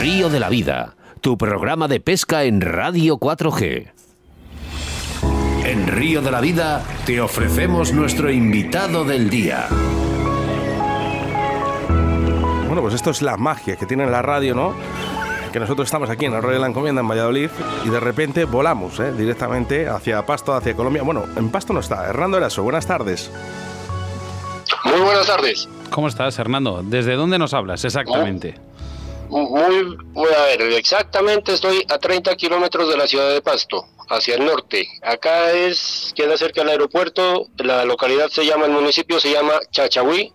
Río de la Vida, tu programa de pesca en Radio 4G. En Río de la Vida te ofrecemos nuestro invitado del día. Bueno, pues esto es la magia que tiene la radio, ¿no? Que nosotros estamos aquí en el Arroyo de la Encomienda, en Valladolid, y de repente volamos ¿eh? directamente hacia Pasto, hacia Colombia. Bueno, en Pasto no está. Hernando Eraso, buenas tardes. Muy buenas tardes. ¿Cómo estás, Hernando? ¿Desde dónde nos hablas exactamente? Muy, muy, a ver, exactamente estoy a 30 kilómetros de la ciudad de Pasto, hacia el norte. Acá es, queda cerca del aeropuerto, la localidad se llama, el municipio se llama Chachahuí,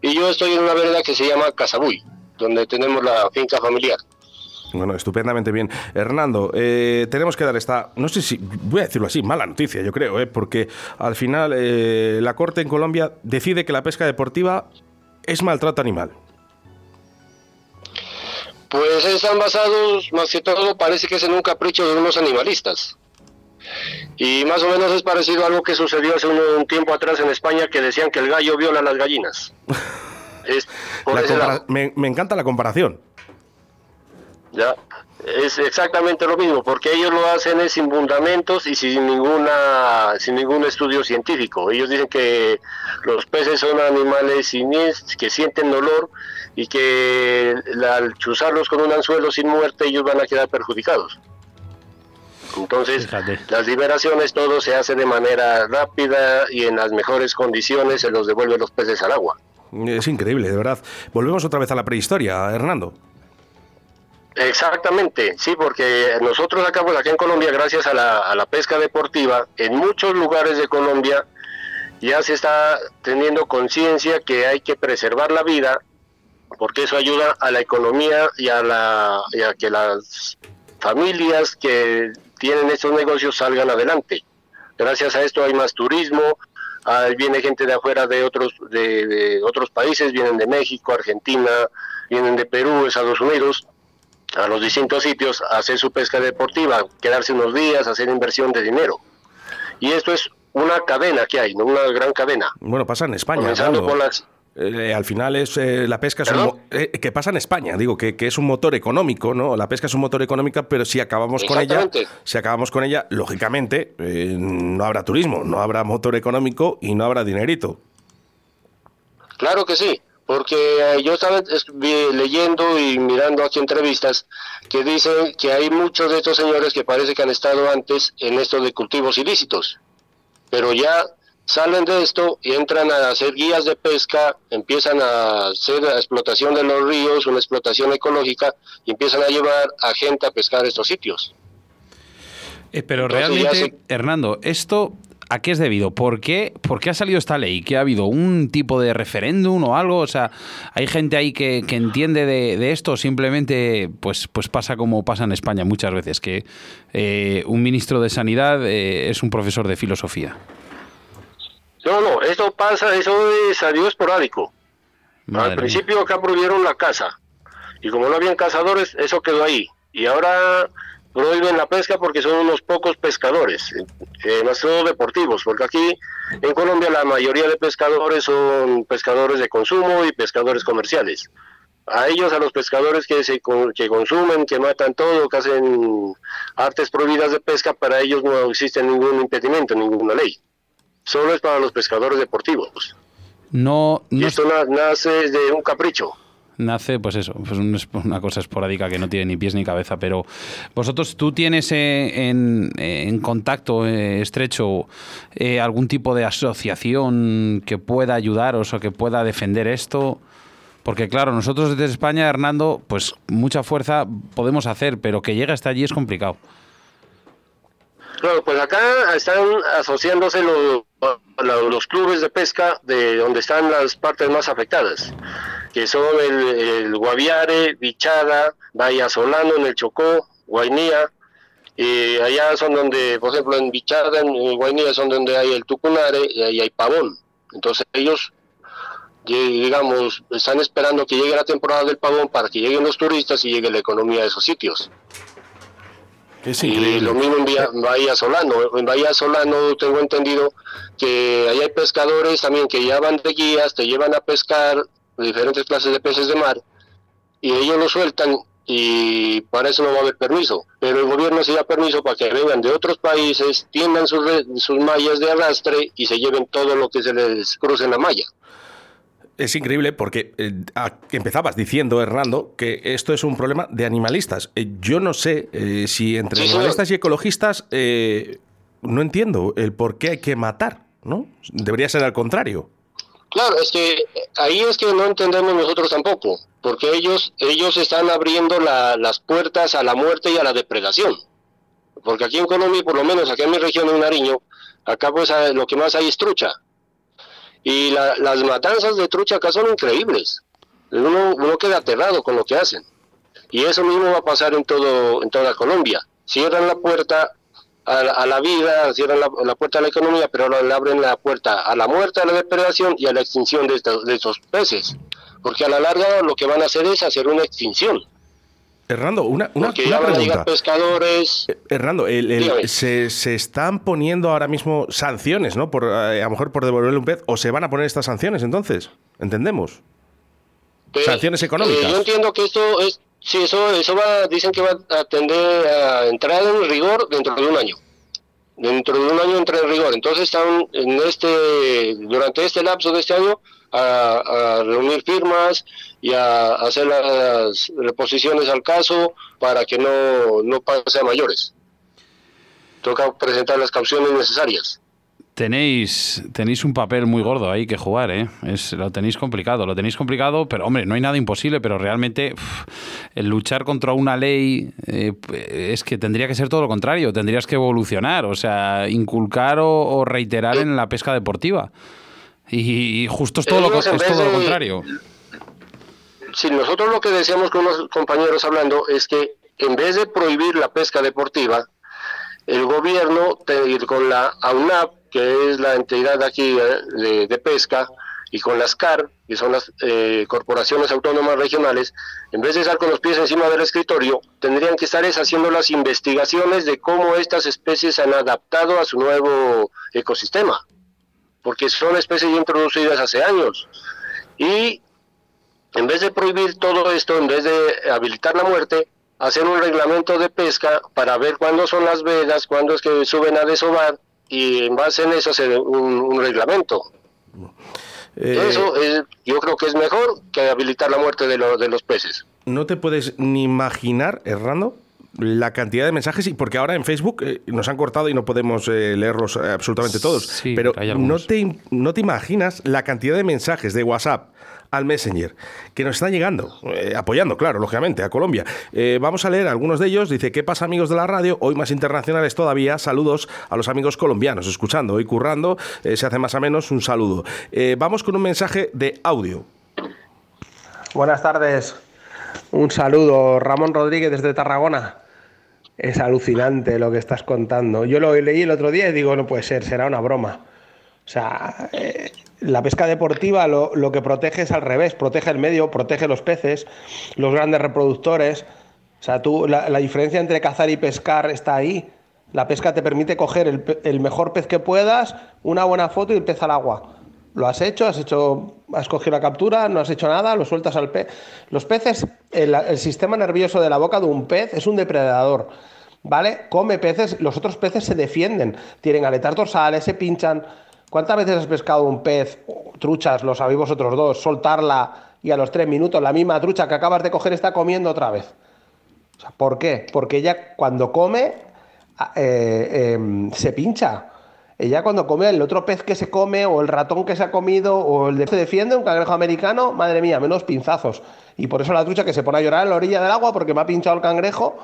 y yo estoy en una vereda que se llama Casabuy, donde tenemos la finca familiar. Bueno, estupendamente bien. Hernando, eh, tenemos que dar esta, no sé si, voy a decirlo así, mala noticia, yo creo, eh, porque al final eh, la Corte en Colombia decide que la pesca deportiva es maltrato animal. Pues están basados, más que todo, parece que es en un capricho de unos animalistas. Y más o menos es parecido a algo que sucedió hace un, tiempo atrás en España que decían que el gallo viola a las gallinas. me, me encanta la comparación. Ya, es exactamente lo mismo, porque ellos lo hacen sin fundamentos y sin ninguna sin ningún estudio científico. Ellos dicen que los peces son animales que sienten dolor y que al chuzarlos con un anzuelo sin muerte ellos van a quedar perjudicados. Entonces, las liberaciones todo se hace de manera rápida y en las mejores condiciones se los devuelven los peces al agua. Es increíble, de verdad. Volvemos otra vez a la prehistoria, Hernando. Exactamente, sí, porque nosotros acá, pues, aquí en Colombia, gracias a la, a la pesca deportiva, en muchos lugares de Colombia ya se está teniendo conciencia que hay que preservar la vida, porque eso ayuda a la economía y a, la, y a que las familias que tienen estos negocios salgan adelante. Gracias a esto hay más turismo, hay, viene gente de afuera de otros, de, de otros países, vienen de México, Argentina, vienen de Perú, Estados Unidos, a los distintos sitios a hacer su pesca deportiva, quedarse unos días, hacer inversión de dinero. Y esto es una cadena que hay, ¿no? una gran cadena. Bueno, pasa en España. Eh, al final es eh, la pesca es un, eh, que pasa en España digo que, que, es un motor económico no la pesca es un motor económico pero si acabamos con ella si acabamos con ella lógicamente no habrá turismo no habrá motor económico y no habrá dinerito claro que sí porque yo estaba leyendo y mirando aquí entrevistas que dicen que hay muchos de estos señores que parece que han estado antes en esto de cultivos ilícitos, pero ya salen de esto y entran a hacer guías de pesca, empiezan a hacer la explotación de los ríos, una explotación ecológica, y empiezan a llevar a gente a pescar estos sitios. Eh, pero realmente, Hernando, esto ¿A qué es debido? ¿Por qué, ¿Por qué ha salido esta ley? ¿Que ha habido un tipo de referéndum o algo? O sea, ¿hay gente ahí que, entiende de, esto? Simplemente, pues, pues pasa como pasa en España muchas veces, que eh, un ministro de Sanidad eh, es un profesor de filosofía. No, no, esto pasa, eso salió esporádico. Al principio acá prohibieron la caza. Y como no habían cazadores, eso quedó ahí. Y ahora prohíben la pesca porque son unos pocos pescadores, eh, más todo deportivos, porque aquí en Colombia la mayoría de pescadores son pescadores de consumo y pescadores comerciales. A ellos, a los pescadores que, se, que consumen, que matan todo, que hacen artes prohibidas de pesca, para ellos no existe ningún impedimento, ninguna ley. Solo es para los pescadores deportivos. No, no y esto nace de un capricho nace, pues eso, pues una cosa esporádica que no tiene ni pies ni cabeza. Pero vosotros, ¿tú tienes eh, en, contacto eh, estrecho eh, algún tipo de asociación que pueda ayudaros o que pueda defender esto? Porque claro, nosotros desde España, Hernando, pues mucha fuerza podemos hacer, pero que llegue hasta allí es complicado. Claro, pues acá están asociándose los, los clubes de pesca de donde están las partes más afectadas que son el, Guaviare, Bichada, Bahía Solano, en el Chocó, Guainía, y allá son donde, por ejemplo, en Bichada, en Guainía son donde hay el Tucunare y ahí hay pavón. Entonces ellos, digamos, están esperando que llegue la temporada del pavón para que lleguen los turistas y llegue la economía de esos sitios. y lo mismo en Bahía Solano. En Bahía Solano tengo entendido que ahí hay pescadores también que ya van de guías, te llevan a pescar diferentes clases de peces de mar y ellos lo sueltan y para eso no va a haber permiso. Pero el gobierno se da permiso para que vengan de otros países, tiendan sus, sus mallas de arrastre y se lleven todo lo que se les cruce en la malla. Es increíble porque eh, empezabas diciendo, Hernando, que esto es un problema de animalistas. Eh, yo no sé eh, si entre animalistas y ecologistas no entiendo el por qué hay que matar, ¿no? Debería ser al contrario. Claro, es que ahí es que no entendemos nosotros tampoco, porque ellos ellos están abriendo las puertas a la muerte y a la depredación. Porque aquí en Colombia, por lo menos aquí en mi región, en Nariño, acá pues lo que más hay es trucha. Y las matanzas de trucha acá son increíbles. Uno, uno queda aterrado con lo que hacen. Y eso mismo va a pasar en todo en toda Colombia. Cierran la puerta a, la vida, cierran la, puerta a la economía, pero ahora le abren la puerta a la muerte, a la depredación y a la extinción de, de estos peces. Porque a la larga lo que van a hacer es hacer una extinción. Hernando, una, una, pregunta. pescadores. Eh, Hernando, se, se, están poniendo ahora mismo sanciones, ¿no? Por, eh, a lo mejor por devolverle un pez, o se van a poner estas sanciones entonces. ¿Entendemos? sanciones económicas. Eh, yo entiendo que esto es. Sí, eso, eso va, dicen que va a tender a entrar en rigor dentro de un año. Dentro de un año entra en rigor. Entonces están en este, durante este lapso de este año, a, reunir firmas y a, hacer las reposiciones al caso para que no, no pase a mayores. Toca presentar las cauciones necesarias. Tenéis, tenéis un papel muy gordo ahí que jugar, ¿eh? Es, lo tenéis complicado, lo tenéis complicado, pero hombre, no hay nada imposible, pero realmente el luchar contra una ley eh, es que tendría que ser todo lo contrario, tendrías que evolucionar, o sea, inculcar o reiterar en la pesca deportiva. Y, justo es todo, lo, es todo lo contrario. Si nosotros lo que decíamos con los compañeros hablando es que en vez de prohibir la pesca deportiva, el gobierno, con la AUNAP, que es la entidad aquí eh, de, pesca, y con las CAR, que son las eh, corporaciones autónomas regionales, en vez de estar con los pies encima del escritorio, tendrían que estar haciendo las investigaciones de cómo estas especies han adaptado a su nuevo ecosistema porque son especies introducidas hace años. Y en vez de prohibir todo esto, en vez de habilitar la muerte, hacer un reglamento de pesca para ver cuándo son las vedas, cuándo es que suben a desovar y en base en eso hacer un, reglamento. Eh, eso yo creo que es mejor que habilitar la muerte de, de los peces. No te puedes ni imaginar, Errando, la cantidad de mensajes, y porque ahora en Facebook eh, nos han cortado y no podemos eh, leerlos eh, absolutamente todos, pero no te, no te imaginas la cantidad de mensajes de WhatsApp al Messenger, que nos están llegando, apoyando, claro, lógicamente, a Colombia. vamos a leer algunos de ellos. Dice, ¿qué pasa amigos de la radio? Hoy más internacionales todavía. Saludos a los amigos colombianos, escuchando, hoy currando, se hace más o menos un saludo. vamos con un mensaje de audio. Buenas tardes. Un saludo, Ramón Rodríguez desde Tarragona. Es alucinante lo que estás contando. Yo lo leí el otro día y digo, no puede ser, será una broma. O sea, eh, la pesca deportiva lo, que protege es al revés, protege el medio, protege los peces, los grandes reproductores. O sea, tú, la, diferencia entre cazar y pescar está ahí. La pesca te permite coger el, el, mejor pez que puedas, una buena foto y el pez al agua. Lo has hecho, has hecho, has cogido la captura, no has hecho nada, lo sueltas al pez. Los peces, el, sistema nervioso de la boca de un pez es un depredador. ¿Vale? Come peces, los otros peces se defienden, tienen aletas dorsales, se pinchan. ¿Cuántas veces has pescado un pez, truchas, lo sabéis vosotros dos, soltarla y a los tres minutos la misma trucha que acabas de coger está comiendo otra vez? ¿Por qué? Porque ella cuando come eh, em, se pincha. Ella cuando come el otro pez que se come, o el ratón que se ha comido, o el de se defiende, un cangrejo americano, madre mía, menos pinzazos. Y por eso la trucha que se pone a llorar en la orilla del agua porque me ha pinchado el cangrejo,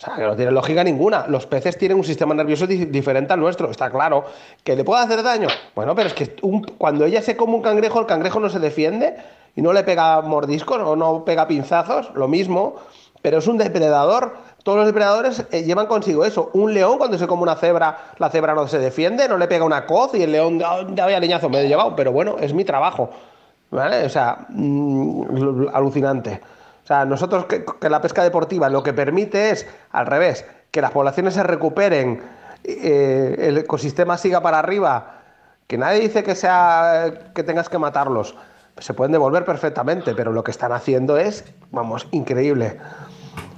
o sea, que no tiene lógica ninguna. Los peces tienen un sistema nervioso diferente al nuestro, está claro. ¿Que le puede hacer daño? Bueno, pero es que cuando ella se come un cangrejo, el cangrejo no se defiende y no le pega mordiscos o no pega pinzazos, lo mismo, pero es un depredador todos los depredadores eh, llevan consigo eso. Un león, cuando se come una cebra, la cebra no se defiende, no le pega una coz y el león, ah, ya vaya leñazo, me he llevado, pero bueno, es mi trabajo. ¿Vale? O sea, mm, alucinante. Sea, nosotros que, la pesca deportiva lo que permite es, al revés, que las poblaciones se recuperen, eh, el ecosistema siga para arriba, que nadie dice que sea que tengas que matarlos. Se pueden devolver perfectamente, pero lo que están haciendo es, vamos, increíble.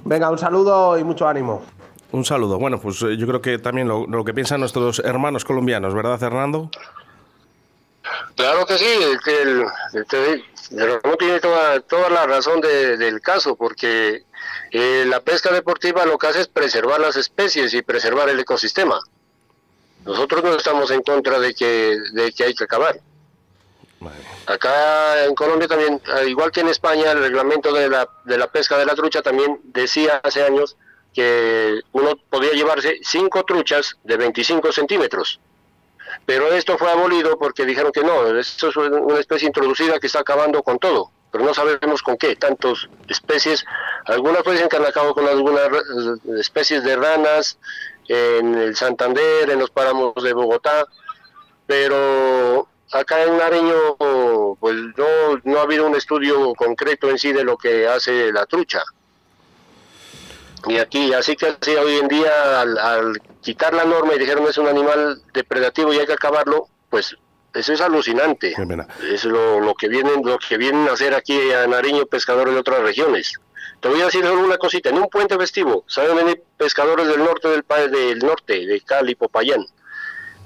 Venga, un saludo y mucho ánimo. Un saludo. Bueno, pues eh, yo creo que también lo, que piensan nuestros hermanos colombianos, ¿verdad, Fernando? Claro que sí, que el, tiene toda, toda la razón del caso, porque eh, la pesca deportiva lo que hace es preservar las especies y preservar el ecosistema. Nosotros no estamos en contra de que, de que hay que acabar. Acá en Colombia también, igual que en España, el reglamento de la, de la pesca de la trucha también decía hace años que uno podía llevarse cinco truchas de 25 centímetros. Pero esto fue abolido porque dijeron que no, esto es una especie introducida que está acabando con todo, pero no sabemos con qué, tantas especies, algunas dicen que han acabado con algunas especies de ranas en el Santander, en los páramos de Bogotá, pero acá en Nariño pues no, no ha habido un estudio concreto en sí de lo que hace la trucha. Y aquí, así que así, hoy en día, al, quitar la norma y dijeron es un animal depredativo y hay que acabarlo, pues eso es alucinante. Es lo, lo, que vienen, lo que vienen a hacer aquí a Nariño pescadores de otras regiones. Te voy a decir solo una cosita, en un puente festivo, saben venir pescadores del norte del país, del norte, de Cali, Popayán.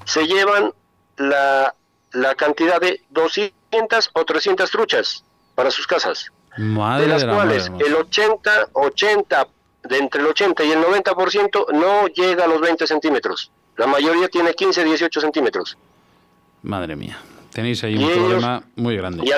Se llevan la, la cantidad de 200 o 300 truchas para sus casas. de las cuales el 80, 80 de entre el 80 y el 90% no llega a los 20 centímetros. La mayoría tiene 15, 18 centímetros. Madre mía, tenéis ahí un problema muy grande y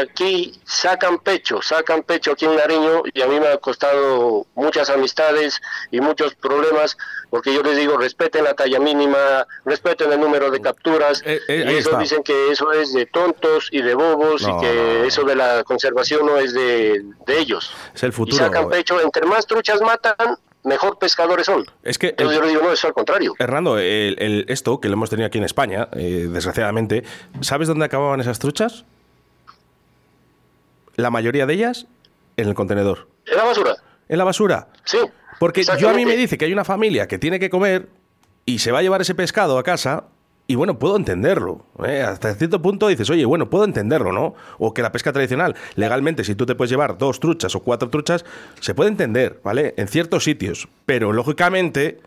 aquí sacan pecho, sacan pecho aquí en Nariño y a mí me ha costado muchas amistades y muchos problemas porque yo les digo respeten la talla mínima, respeten el número de capturas eh, eh, y eso dicen que eso es de tontos y de bobos y que eso de la conservación no es de, ellos. Es el futuro. Y sacan pecho, entre más truchas matan, mejor pescadores son. Es que yo le digo, no, es al contrario. Hernando, el, esto que lo hemos tenido aquí en España, eh, desgraciadamente, ¿sabes dónde acababan esas truchas? La mayoría de ellas en el contenedor. ¿En la basura? ¿En la basura? Sí. Porque yo a mí me dice que hay una familia que tiene que comer y se va a llevar ese pescado a casa y bueno, puedo entenderlo. ¿eh? Hasta cierto punto dices, oye, bueno, puedo entenderlo, ¿no? O que la pesca tradicional, legalmente, si tú te puedes llevar dos truchas o cuatro truchas, se puede entender, ¿vale? En ciertos sitios. Pero lógicamente,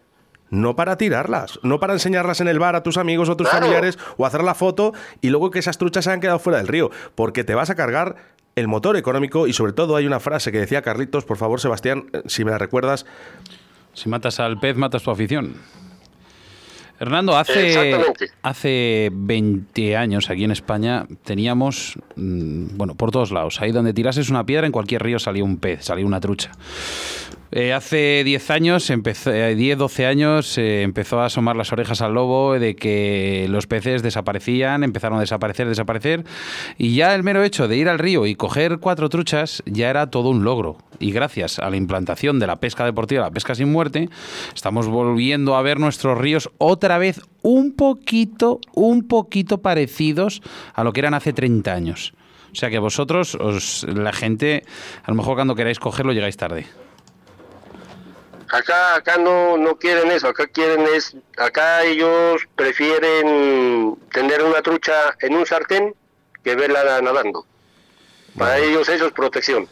no para tirarlas, no para enseñarlas en el bar a tus amigos o tus familiares o hacer la foto y luego que esas truchas se han quedado fuera del río, porque te vas a cargar el motor económico y sobre todo hay una frase que decía Carlitos, por favor Sebastián, eh, si me la recuerdas. Si matas al pez, matas tu afición. Hernando, hace, hace 20 años aquí en España teníamos, mm, bueno, por todos lados, ahí donde tirases una piedra, en cualquier río salía un pez, salía una trucha. Eh, hace 10 años, empezó, 10, 12 años, eh, empezó a asomar las orejas al lobo de que los peces desaparecían, empezaron a desaparecer, desaparecer, y ya el mero hecho de ir al río y coger cuatro truchas ya era todo un logro. Y gracias a la implantación de la pesca deportiva, la pesca sin muerte, estamos volviendo a ver nuestros ríos otra vez un poquito, un poquito parecidos a lo que eran hace 30 años. O sea que vosotros, os, la gente, a lo mejor cuando queráis cogerlo llegáis tarde. Acá, acá no, no quieren eso, acá quieren es, acá ellos prefieren tener una trucha en un sartén que verla nadando. Para ellos eso es protección.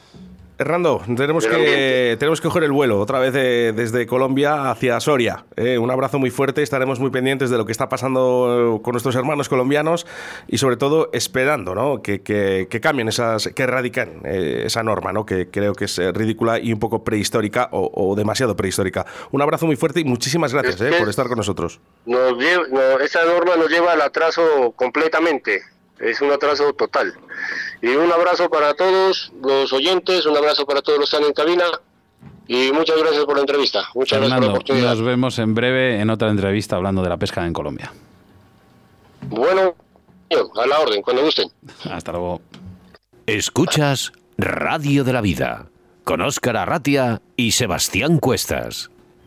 Hernando, tenemos que, tenemos que coger el vuelo otra vez desde Colombia hacia Soria. Eh, un abrazo muy fuerte, estaremos muy pendientes de lo que está pasando con nuestros hermanos colombianos y sobre todo esperando ¿no? que, cambien esas, que erradiquen eh, esa norma, ¿no? que creo que es eh, ridícula y un poco prehistórica o, demasiado prehistórica. Un abrazo muy fuerte y muchísimas gracias por estar con nosotros. esa norma nos lleva al atraso completamente es un atraso total. Y un abrazo para todos los oyentes, un abrazo para todos los que están en cabina y muchas gracias por la entrevista. Muchas gracias por la oportunidad. Nos vemos en breve en otra entrevista hablando de la pesca en Colombia. Bueno, a la orden, cuando gusten. Hasta luego. Escuchas Radio de la Vida con Óscar Arratia y Sebastián Cuestas.